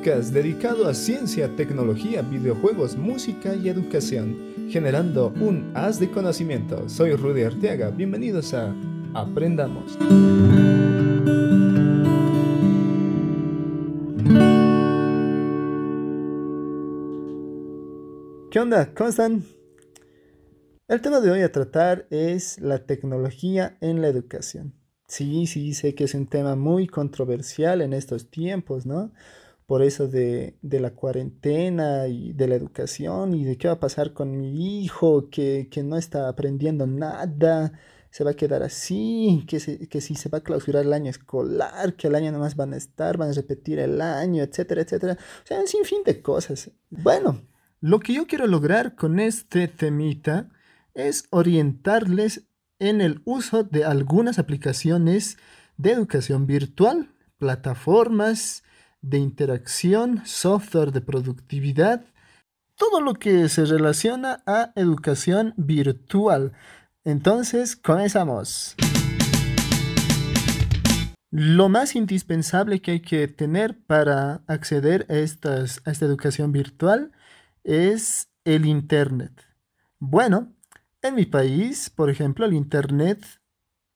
podcast dedicado a ciencia, tecnología, videojuegos, música y educación, generando un haz de conocimiento. Soy Rudy Arteaga, bienvenidos a Aprendamos. ¿Qué onda? ¿Cómo están? El tema de hoy a tratar es la tecnología en la educación. Sí, sí, sé que es un tema muy controversial en estos tiempos, ¿no? Por eso de, la cuarentena y de la educación y de qué va a pasar con mi hijo que, no está aprendiendo nada, se va a quedar así, que, que si se va a clausurar el año escolar, que el año nomás van a estar, van a repetir el año, etcétera, etcétera. O sea, un sinfín de cosas. Bueno, lo que yo quiero lograr con este temita es orientarles en el uso de algunas aplicaciones de educación virtual, plataformas de interacción, software de productividad, todo lo que se relaciona a educación virtual. Entonces, comenzamos. Lo más indispensable que hay que tener para acceder a, a esta educación virtual es el Internet. Bueno, en mi país, por ejemplo, el Internet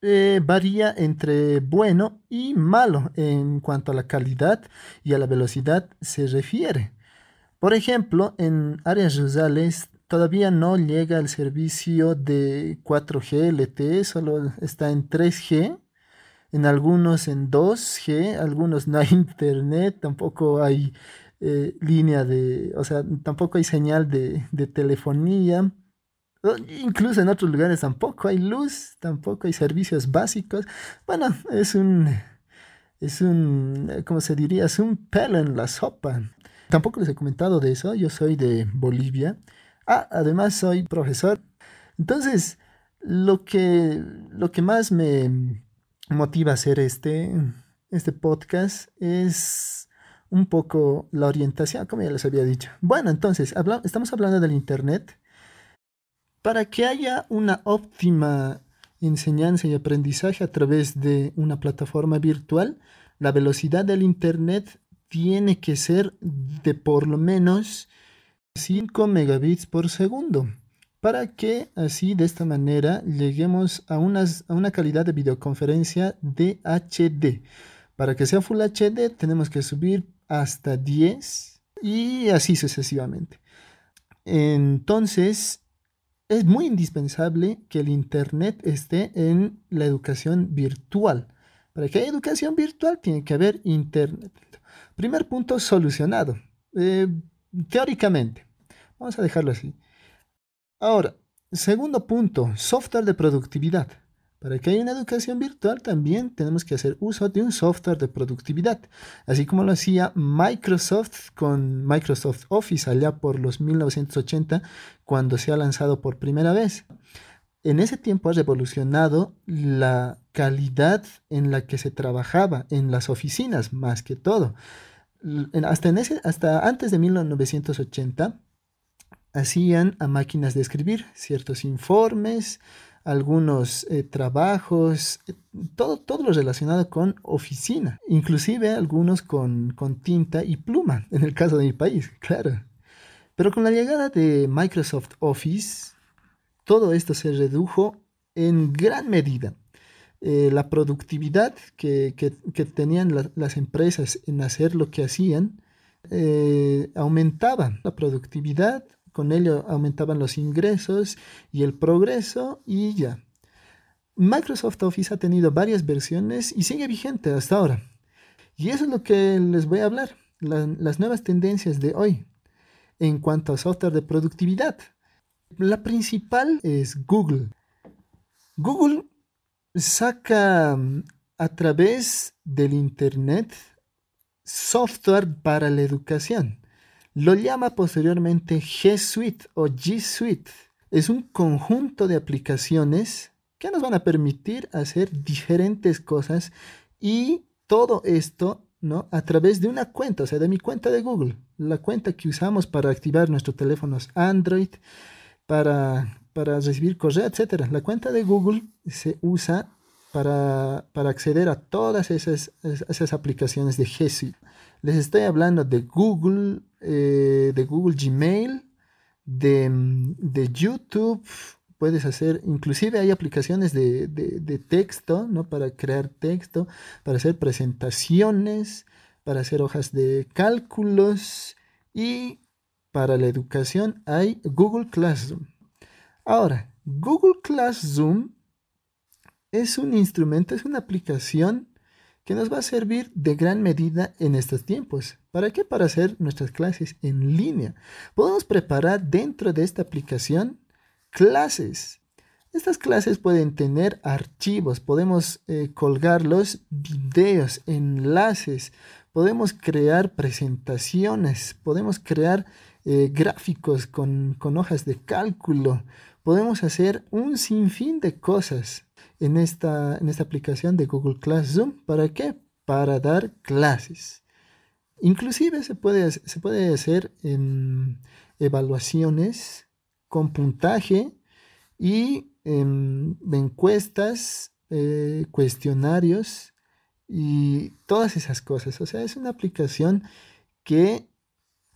eh, varía entre bueno y malo en cuanto a la calidad y a la velocidad se refiere. Por ejemplo, en áreas rurales todavía no llega el servicio de 4G LTE, solo está en 3G, en algunos en 2G, algunos no hay internet, tampoco hay eh, línea de, o sea, tampoco hay señal de, de telefonía. Incluso en otros lugares tampoco hay luz, tampoco hay servicios básicos. Bueno, es un, es un, ¿cómo se diría? Es un pelo en la sopa. Tampoco les he comentado de eso, yo soy de Bolivia. Ah, además soy profesor. Entonces, lo que, lo que más me motiva a hacer este, este podcast es un poco la orientación, como ya les había dicho. Bueno, entonces, estamos hablando del Internet para que haya una óptima enseñanza y aprendizaje a través de una plataforma virtual, la velocidad del Internet tiene que ser de por lo menos 5 megabits por segundo para que así de esta manera lleguemos a, a una calidad de videoconferencia de HD. Para que sea Full HD tenemos que subir hasta 10 y así sucesivamente. Entonces, es muy indispensable que el Internet esté en la educación virtual. Para que haya educación virtual tiene que haber Internet. Primer punto solucionado. Eh, teóricamente. Vamos a dejarlo así. Ahora, segundo punto, software de productividad. Para que haya una educación virtual también tenemos que hacer uso de un software de productividad, así como lo hacía Microsoft con Microsoft Office allá por los 1980 cuando se ha lanzado por primera vez. En ese tiempo ha revolucionado la calidad en la que se trabajaba en las oficinas, más que todo. Hasta, en ese, hasta antes de 1980 hacían a máquinas de escribir ciertos informes, algunos eh, trabajos, eh, todo, todo lo relacionado con oficina, inclusive algunos con, con tinta y pluma, en el caso de mi país, claro. Pero con la llegada de Microsoft Office, todo esto se redujo en gran medida. Eh, la productividad que, que, que tenían las empresas en hacer lo que hacían aumentaba. La productividad con ello aumentaban los ingresos y el progreso y ya. Microsoft Office ha tenido varias versiones y sigue vigente hasta ahora. Y eso es lo que les voy a hablar, las nuevas tendencias de hoy en cuanto a software de productividad. La principal es Google. Google saca a través del Internet software para la educación. Lo llama posteriormente G Suite o G Suite. Es un conjunto de aplicaciones que nos van a permitir hacer diferentes cosas y todo esto ¿no? a través de una cuenta, o sea, de mi cuenta de Google, la cuenta que usamos para activar nuestros teléfonos Android, para, para recibir correo, etc. La cuenta de Google se usa para, acceder a todas esas, esas, aplicaciones de G. Les estoy hablando de Google, eh, de Google Gmail, de, de, YouTube. Puedes hacer, inclusive hay aplicaciones de, de, texto, ¿no? Para crear texto, para hacer presentaciones, para hacer hojas de cálculos y para la educación hay Google Classroom. Ahora, Google Classroom es un instrumento, es una aplicación que nos va a servir de gran medida en estos tiempos. ¿Para qué? Para hacer nuestras clases en línea. Podemos preparar dentro de esta aplicación clases. Estas clases pueden tener archivos, podemos eh, colgar los videos, enlaces, podemos crear presentaciones, podemos crear eh, gráficos con, con hojas de cálculo, podemos hacer un sinfín de cosas en esta, en esta aplicación de Google Classroom. ¿Para qué? Para dar clases. Inclusive se puede, se puede hacer em, evaluaciones con puntaje y em, encuestas, eh, cuestionarios y todas esas cosas. O sea, es una aplicación que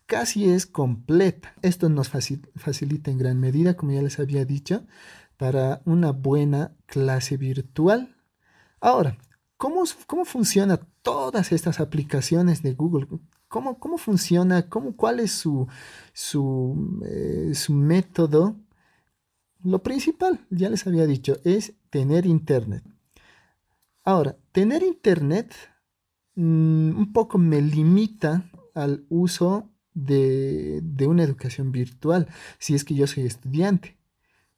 casi es completa. Esto nos facilita en gran medida, como ya les había dicho, para una buena clase virtual. Ahora, ¿cómo, cómo funcionan todas estas aplicaciones de Google? ¿Cómo, cómo funciona? Cómo, ¿Cuál es su, su, eh, su método? Lo principal, ya les había dicho, es tener internet. Ahora, tener internet mm, un poco me limita al uso de, de, una educación virtual, si es que yo soy estudiante.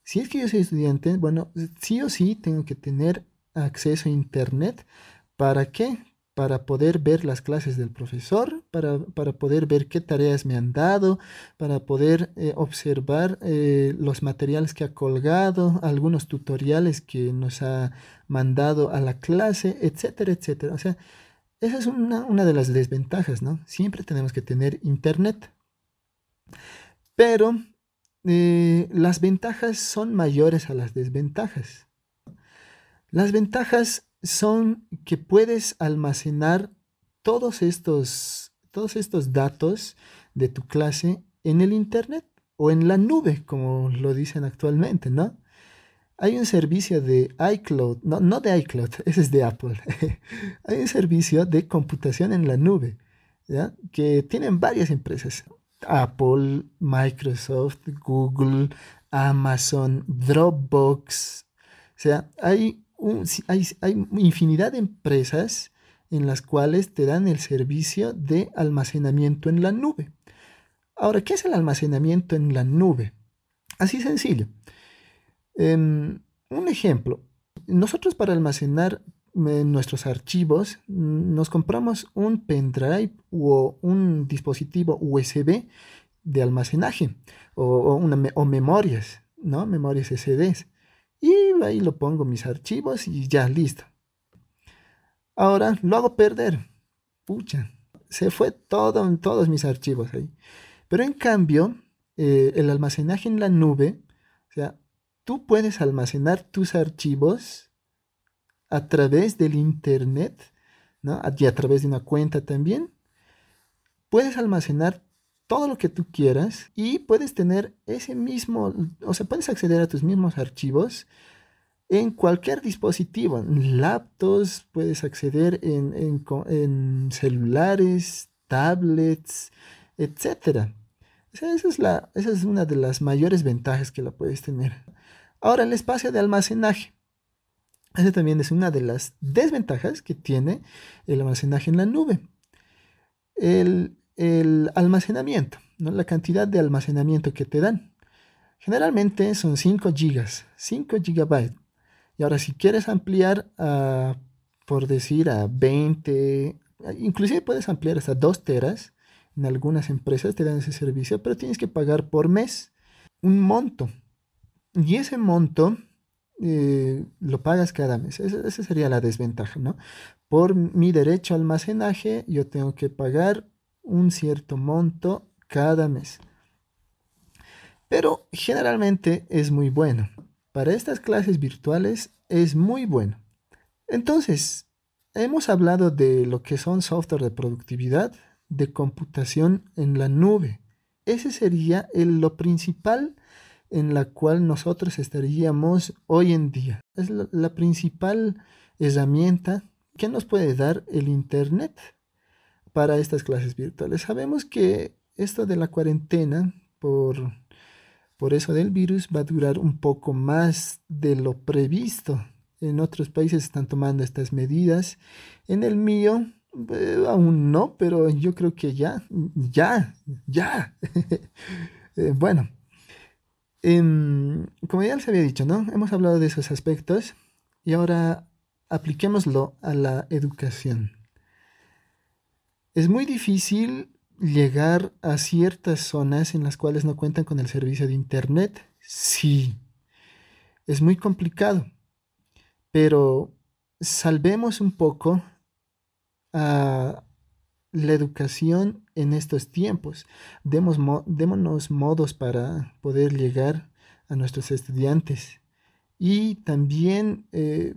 Si es que yo soy estudiante, bueno, sí o sí tengo que tener acceso a Internet. ¿Para qué? Para poder ver las clases del profesor, para, poder ver qué tareas me han dado, para poder eh, observar eh, los materiales que ha colgado, algunos tutoriales que nos ha mandado a la clase, etcétera, etcétera. O sea, esa es una, una de las desventajas, ¿no? Siempre tenemos que tener Internet. Pero eh, las ventajas son mayores a las desventajas. Las ventajas son que puedes almacenar todos estos, todos estos datos de tu clase en el Internet o en la nube, como lo dicen actualmente, ¿no? Hay un servicio de iCloud, no, no de iCloud, ese es de Apple. Hay un servicio de computación en la nube, que tienen varias empresas. Apple, Microsoft, Google, Amazon, Dropbox. O sea, hay, hay, hay infinidad de empresas en las cuales te dan el servicio de almacenamiento en la nube. Ahora, ¿qué es el almacenamiento en la nube? Así sencillo. Em, un ejemplo, nosotros para almacenar en nuestros archivos, nos compramos un pendrive o un dispositivo USB de almacenaje o, o memorias, ¿no? Memorias SDs. Y ahí lo pongo mis archivos y ya, listo. Ahora lo hago perder. Pucha, se fue todo en todos mis archivos ahí. Pero en cambio, eh, el almacenaje en la nube, o sea, tú puedes almacenar tus archivos a través del Internet, ¿no? y a través de una cuenta también, puedes almacenar todo lo que tú quieras y puedes tener ese mismo, o sea, puedes acceder a tus mismos archivos en cualquier dispositivo, en laptops, puedes acceder en, celulares, tablets, etc. esa, es la, esa es una de las mayores ventajas que la puedes tener. Ahora, el espacio de almacenaje. Esa también es una de las desventajas que tiene el almacenaje en la nube. El, almacenamiento, ¿no? la cantidad de almacenamiento que te dan. Generalmente son 5 gigas, 5 gigabytes. Y ahora si quieres ampliar a, por decir, a 20, inclusive puedes ampliar hasta 2 teras. En algunas empresas te dan ese servicio, pero tienes que pagar por mes un monto. Y ese monto eh, lo pagas cada mes. Esa, sería la desventaja, ¿no? Por mi derecho a almacenaje, yo tengo que pagar un cierto monto cada mes. Pero generalmente es muy bueno. Para estas clases virtuales es muy bueno. Entonces, hemos hablado de lo que son software de productividad, de computación en la nube. Ese sería lo principal en la cual nosotros estaríamos hoy en día. Es la principal herramienta que nos puede dar el Internet para estas clases virtuales. Sabemos que esto de la cuarentena, por, por eso del virus, va a durar un poco más de lo previsto. En otros países están tomando estas medidas. En el mío, eh, aún no, pero yo creo que ya, ya, ya. Eh, bueno, em, como ya les había dicho, ¿no? Hemos hablado de esos aspectos y ahora apliquémoslo a la educación. Es muy difícil llegar a ciertas zonas en las cuales no cuentan con el servicio de Internet. Sí, es muy complicado, pero salvemos un poco a la educación en estos tiempos. Demos démonos modos para poder llegar a nuestros estudiantes y también eh,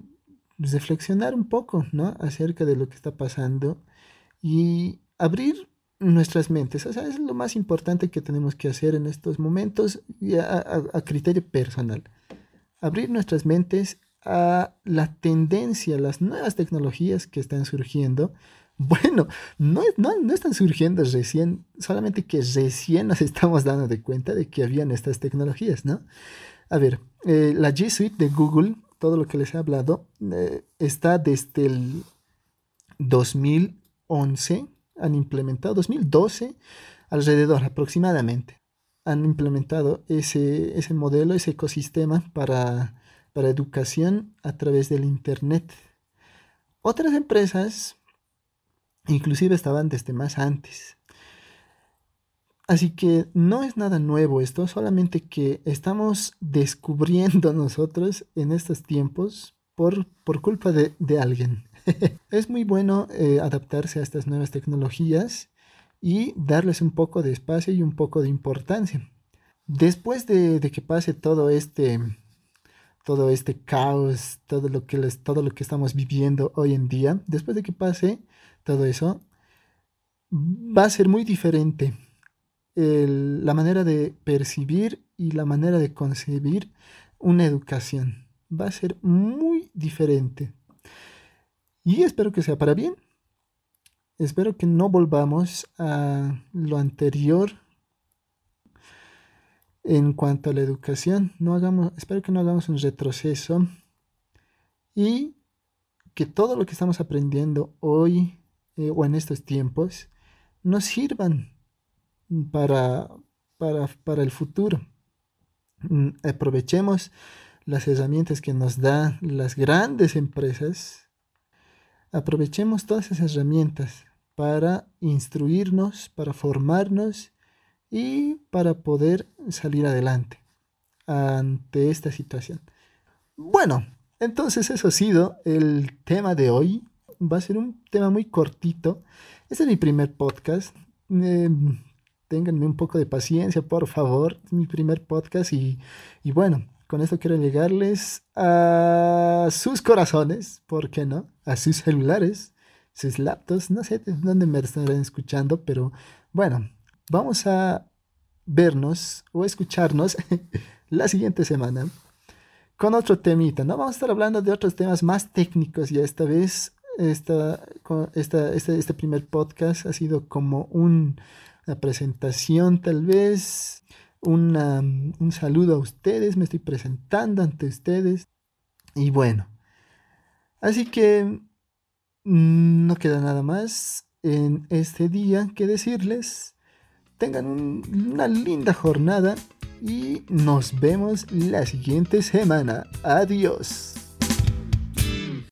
reflexionar un poco ¿no? acerca de lo que está pasando y abrir nuestras mentes. O sea, es lo más importante que tenemos que hacer en estos momentos y a, criterio personal. Abrir nuestras mentes a la tendencia, las nuevas tecnologías que están surgiendo. Bueno, no, no, no, están surgiendo recién, solamente que recién nos estamos dando de cuenta de que habían estas tecnologías, ¿no? A ver, eh, la G Suite de Google, todo lo que les he hablado, eh, está desde el 2011 han implementado, 2012 alrededor aproximadamente, han implementado ese, ese modelo, ese ecosistema para, para educación a través del Internet. Otras empresas inclusive estaban desde más antes. Así que no es nada nuevo esto, solamente que estamos descubriendo nosotros en estos tiempos por, por culpa de, de alguien. es muy bueno eh, adaptarse a estas nuevas tecnologías y darles un poco de espacio y un poco de importancia. Después de, que pase todo este, todo este caos, todo lo, que todo lo que estamos viviendo hoy en día, después de que pase todo eso, va a ser muy diferente la manera de percibir y la manera de concebir una educación. Va a ser muy diferente. Y espero que sea para bien. Espero que no volvamos a lo anterior en cuanto a la educación. No hagamos, espero que no hagamos un retroceso y que todo lo que estamos aprendiendo hoy eh, o en estos tiempos nos sirvan para, para, para el futuro. Mm, aprovechemos las herramientas que nos dan las grandes empresas Aprovechemos todas esas herramientas para instruirnos, para formarnos y para poder salir adelante ante esta situación. Bueno, entonces eso ha sido el tema de hoy. Va a ser un tema muy cortito. Este es mi primer podcast. Eh, ténganme un poco de paciencia, por favor. Es mi primer podcast y, y bueno, con esto quiero llegarles a sus corazones, ¿por qué no? A sus celulares, sus laptops, no sé de dónde me estarán escuchando, pero bueno, vamos a vernos o escucharnos la siguiente semana con otro temita, ¿no? Vamos a estar hablando de otros temas más técnicos y esta vez esta, esta, este, este primer podcast ha sido como una presentación tal vez un saludo a ustedes, me estoy presentando ante ustedes. Y bueno, así que mm, no queda nada más en este día que decirles. Tengan una linda jornada y nos vemos la siguiente semana. Adiós.